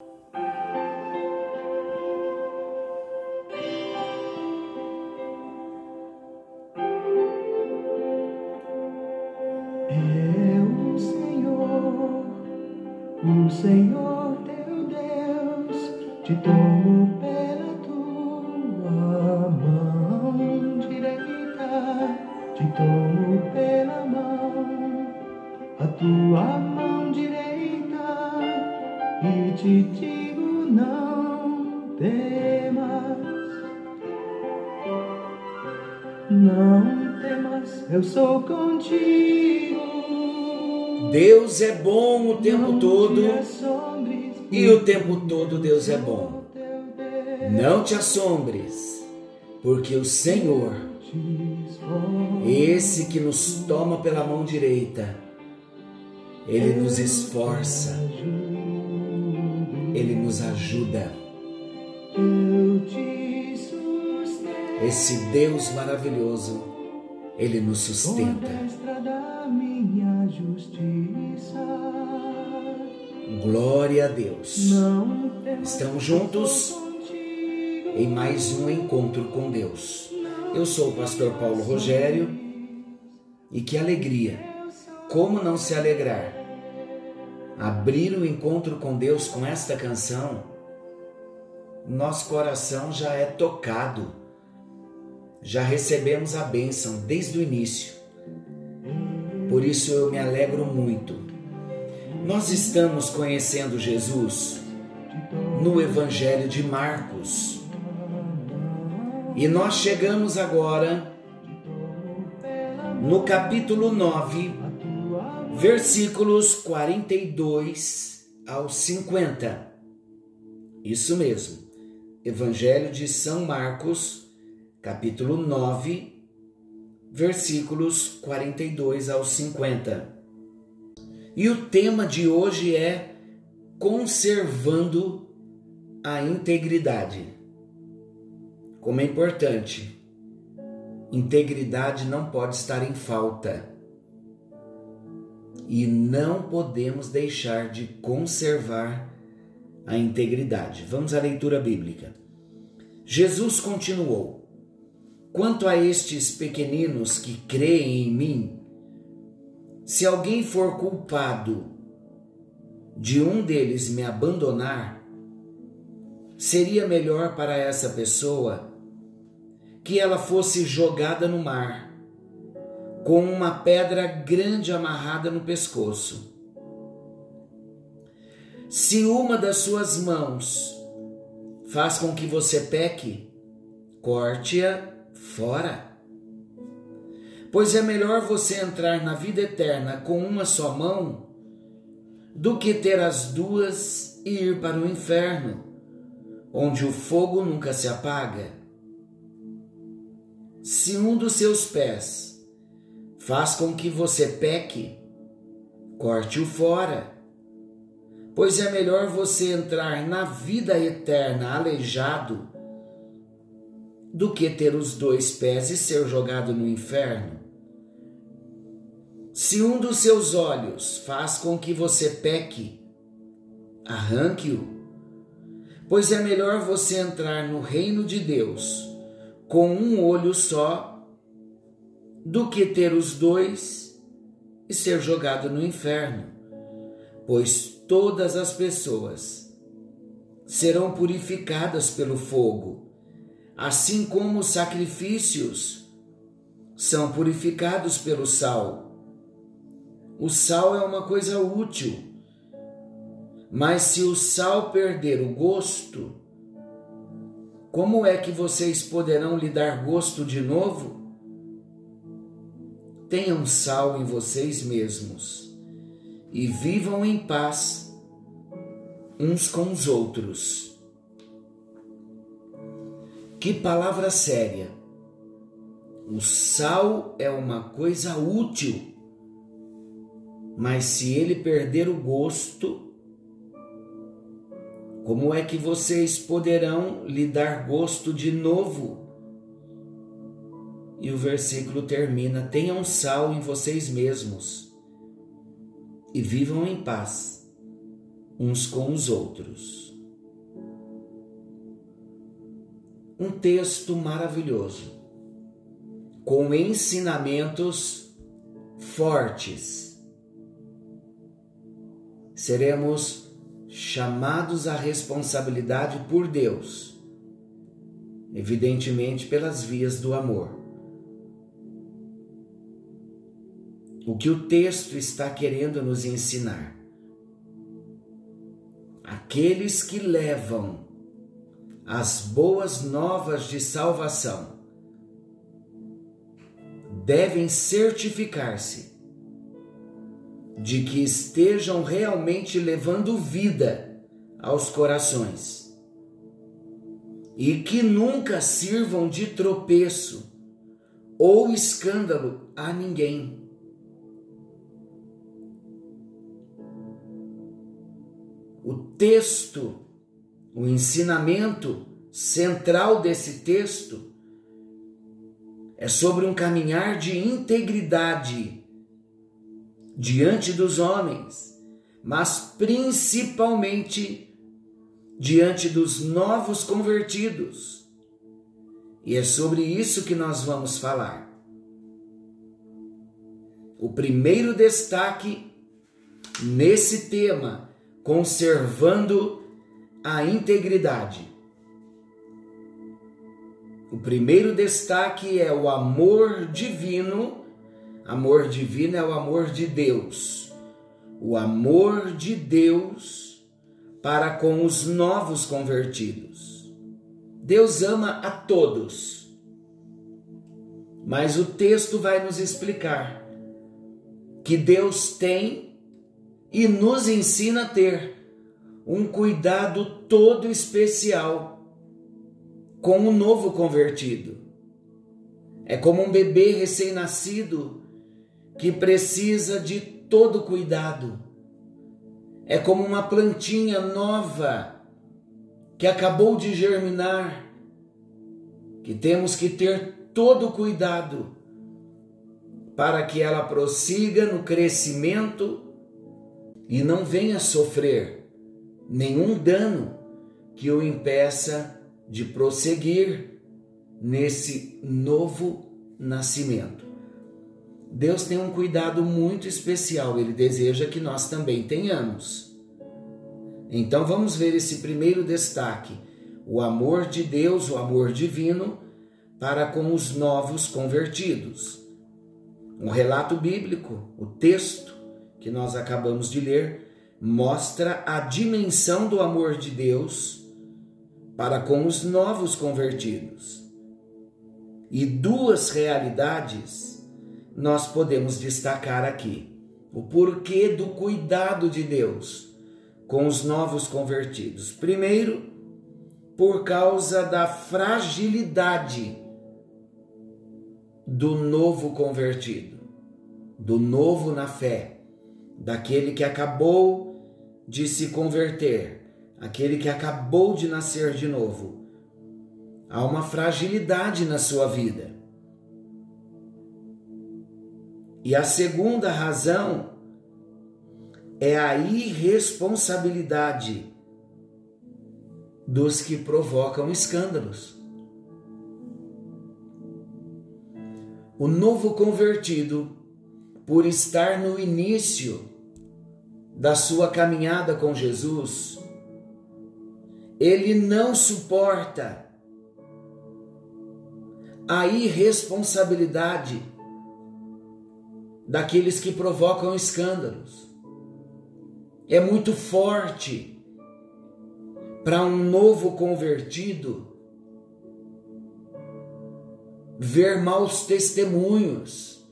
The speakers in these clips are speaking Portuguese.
É o Senhor, teu Deus, te tomo temas. Não temas, eu sou contigo. Deus é bom o tempo Não todo te e o tempo todo Deus é bom. Não te assombres, porque o Senhor, esse que nos toma pela mão direita, ele nos esforça, ele nos ajuda. Esse Deus maravilhoso, ele nos sustenta. Glória a Deus. Estamos juntos em mais um encontro com Deus. Eu sou o pastor Paulo Rogério e que alegria! Como não se alegrar? Abrir o encontro com Deus com esta canção, nosso coração já é tocado, já recebemos a bênção desde o início. Por isso eu me alegro muito. Nós estamos conhecendo Jesus no Evangelho de Marcos. E nós chegamos agora no capítulo 9, versículos 42 ao 50. Isso mesmo. Evangelho de São Marcos, capítulo 9, versículos 42 ao 50. E o tema de hoje é conservando a integridade. Como é importante, integridade não pode estar em falta. E não podemos deixar de conservar a integridade. Vamos à leitura bíblica. Jesus continuou: Quanto a estes pequeninos que creem em mim, se alguém for culpado de um deles me abandonar, seria melhor para essa pessoa que ela fosse jogada no mar, com uma pedra grande amarrada no pescoço. Se uma das suas mãos faz com que você peque, corte-a fora. Pois é melhor você entrar na vida eterna com uma só mão do que ter as duas e ir para o inferno, onde o fogo nunca se apaga. Se um dos seus pés faz com que você peque, corte-o fora. Pois é melhor você entrar na vida eterna aleijado do que ter os dois pés e ser jogado no inferno. Se um dos seus olhos faz com que você peque, arranque-o, pois é melhor você entrar no reino de Deus com um olho só do que ter os dois e ser jogado no inferno, pois todas as pessoas serão purificadas pelo fogo, assim como os sacrifícios são purificados pelo sal. O sal é uma coisa útil, mas se o sal perder o gosto, como é que vocês poderão lhe dar gosto de novo? Tenham sal em vocês mesmos e vivam em paz uns com os outros. Que palavra séria! O sal é uma coisa útil, mas se ele perder o gosto, como é que vocês poderão lhe dar gosto de novo? E o versículo termina: tenham sal em vocês mesmos e vivam em paz, uns com os outros. Um texto maravilhoso, com ensinamentos fortes. Seremos chamados à responsabilidade por Deus, evidentemente pelas vias do amor. O que o texto está querendo nos ensinar? Aqueles que levam as boas novas de salvação devem certificar-se de que estejam realmente levando vida aos corações e que nunca sirvam de tropeço ou escândalo a ninguém. O texto, o ensinamento central desse texto é sobre um caminhar de integridade diante dos homens, mas principalmente diante dos novos convertidos. E é sobre isso que nós vamos falar. O primeiro destaque nesse tema, conservando a integridade. O primeiro destaque é o amor divino Amor divino é o amor de Deus. O amor de Deus para com os novos convertidos. Deus ama a todos. Mas o texto vai nos explicar que Deus tem e nos ensina a ter um cuidado todo especial com o novo convertido. É como um bebê recém-nascido que precisa de todo cuidado. É como uma plantinha nova que acabou de germinar, que temos que ter todo cuidado para que ela prossiga no crescimento e não venha sofrer nenhum dano que o impeça de prosseguir nesse novo nascimento. Deus tem um cuidado muito especial, ele deseja que nós também tenhamos. Então vamos ver esse primeiro destaque: o amor de Deus, o amor divino para com os novos convertidos. Um relato bíblico, o texto que nós acabamos de ler, mostra a dimensão do amor de Deus para com os novos convertidos. E duas realidades nós podemos destacar aqui o porquê do cuidado de Deus com os novos convertidos. Primeiro, por causa da fragilidade do novo convertido, do novo na fé, daquele que acabou de se converter, aquele que acabou de nascer de novo. Há uma fragilidade na sua vida. E a segunda razão é a irresponsabilidade dos que provocam escândalos. O novo convertido, por estar no início da sua caminhada com Jesus, ele não suporta a irresponsabilidade daqueles que provocam escândalos. É muito forte para um novo convertido ver maus testemunhos,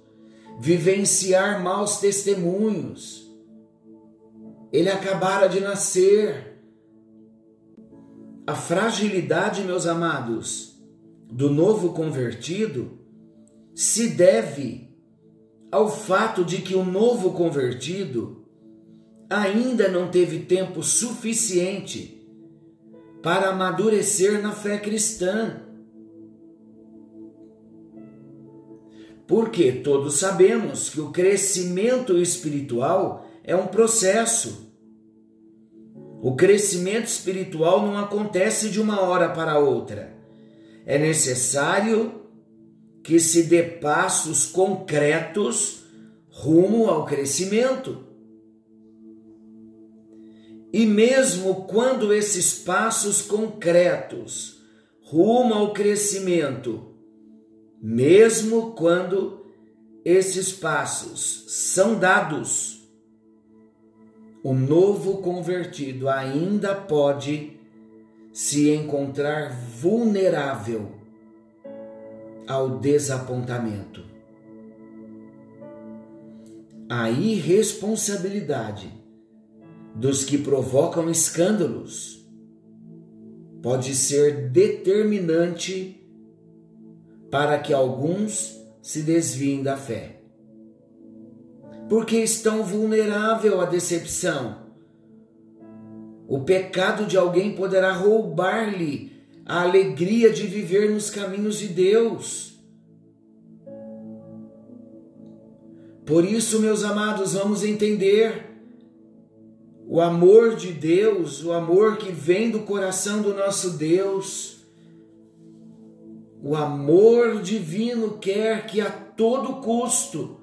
vivenciar maus testemunhos. Ele acabara de nascer. A fragilidade, meus amados, do novo convertido se deve ao fato de que o novo convertido ainda não teve tempo suficiente para amadurecer na fé cristã. Porque todos sabemos que o crescimento espiritual é um processo. O crescimento espiritual não acontece de uma hora para outra. É necessário que se dê passos concretos rumo ao crescimento. E mesmo quando esses passos concretos rumo ao crescimento, mesmo quando esses passos são dados, o novo convertido ainda pode se encontrar vulnerável ao desapontamento. A irresponsabilidade dos que provocam escândalos pode ser determinante para que alguns se desviem da fé. Porque estão vulneráveis à decepção. O pecado de alguém poderá roubar-lhe a alegria de viver nos caminhos de Deus. Por isso, meus amados, vamos entender o amor de Deus, o amor que vem do coração do nosso Deus. O amor divino quer que a todo custo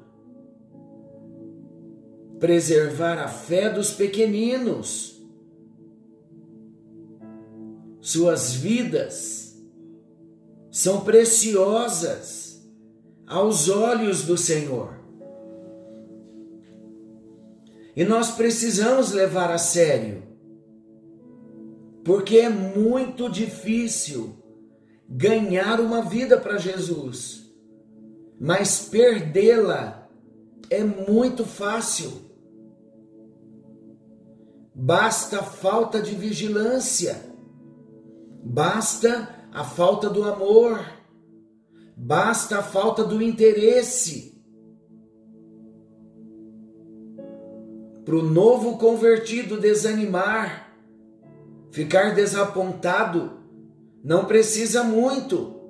preservar a fé dos pequeninos, suas vidas são preciosas aos olhos do Senhor. E nós precisamos levar a sério, porque é muito difícil ganhar uma vida para Jesus, mas perdê-la é muito fácil. Basta falta de vigilância, basta a falta do amor, basta a falta do interesse. Para o novo convertido desanimar, ficar desapontado, não precisa muito.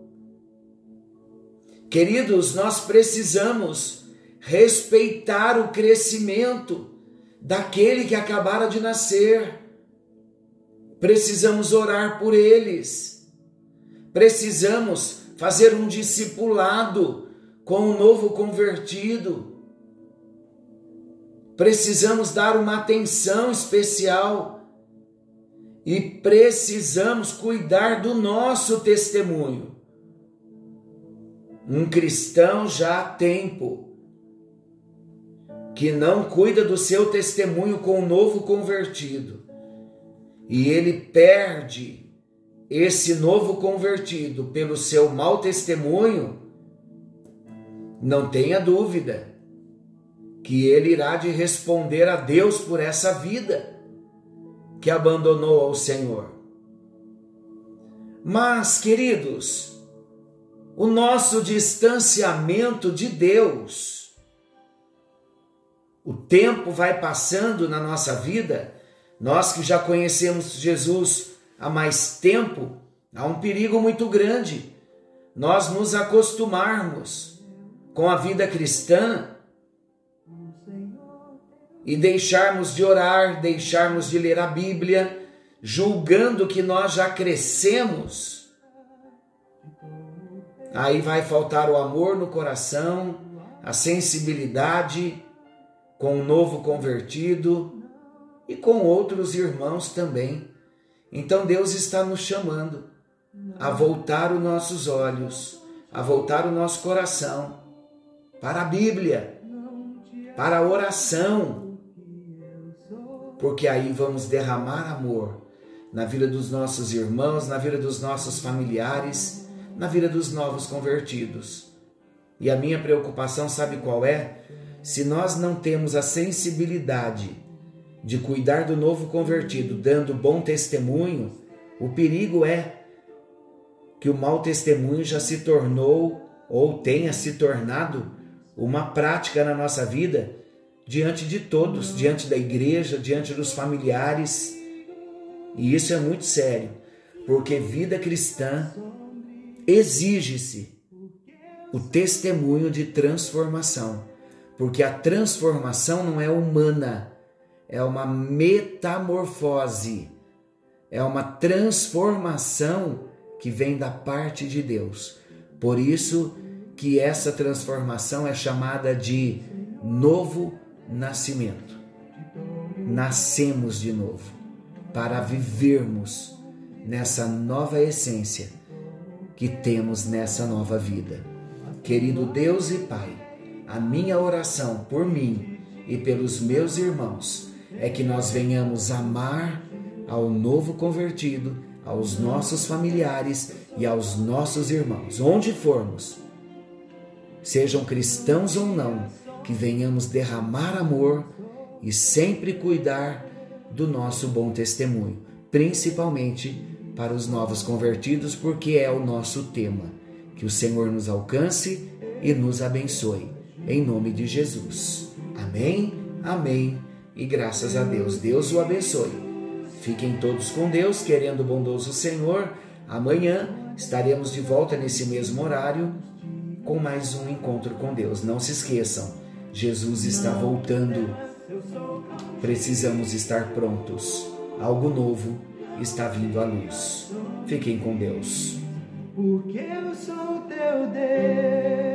Queridos, nós precisamos respeitar o crescimento daquele que acabara de nascer. Precisamos orar por eles. Precisamos fazer um discipulado com o novo convertido precisamos dar uma atenção especial e precisamos cuidar do nosso testemunho. Um cristão já há tempo que não cuida do seu testemunho com o novo convertido e ele perde esse novo convertido pelo seu mau testemunho, não tenha dúvida que ele irá de responder a Deus por essa vida que abandonou ao Senhor. Mas, queridos, o nosso distanciamento de Deus, o tempo vai passando na nossa vida, nós que já conhecemos Jesus há mais tempo, há um perigo muito grande. Nós nos acostumarmos com a vida cristã e deixarmos de orar, deixarmos de ler a Bíblia, julgando que nós já crescemos, aí vai faltar o amor no coração, a sensibilidade com o novo convertido e com outros irmãos também. Então Deus está nos chamando a voltar os nossos olhos, a voltar o nosso coração para a Bíblia, para a oração, porque aí vamos derramar amor na vida dos nossos irmãos, na vida dos nossos familiares, na vida dos novos convertidos. E a minha preocupação, sabe qual é? Se nós não temos a sensibilidade de cuidar do novo convertido, dando bom testemunho, o perigo é que o mau testemunho já se tornou ou tenha se tornado uma prática na nossa vida diante de todos, diante da igreja, diante dos familiares. E isso é muito sério, porque vida cristã exige-se o testemunho de transformação, porque a transformação não é humana, é uma metamorfose, é uma transformação que vem da parte de Deus. Por isso que essa transformação é chamada de novo nascimento. Nascemos de novo para vivermos nessa nova essência que temos nessa nova vida. Querido Deus e Pai, a minha oração por mim e pelos meus irmãos é que nós venhamos amar ao novo convertido, aos nossos familiares e aos nossos irmãos, onde formos, sejam cristãos ou não, que venhamos derramar amor e sempre cuidar do nosso bom testemunho, principalmente para os novos convertidos, porque é o nosso tema. Que o Senhor nos alcance e nos abençoe. Em nome de Jesus. Amém, amém e graças a Deus. Deus o abençoe. Fiquem todos com Deus, querendo o bondoso Senhor. Amanhã estaremos de volta nesse mesmo horário com mais um encontro com Deus. Não se esqueçam, Jesus está voltando. Precisamos estar prontos. Algo novo está vindo à luz. Fiquem com Deus. Porque eu sou teu Deus.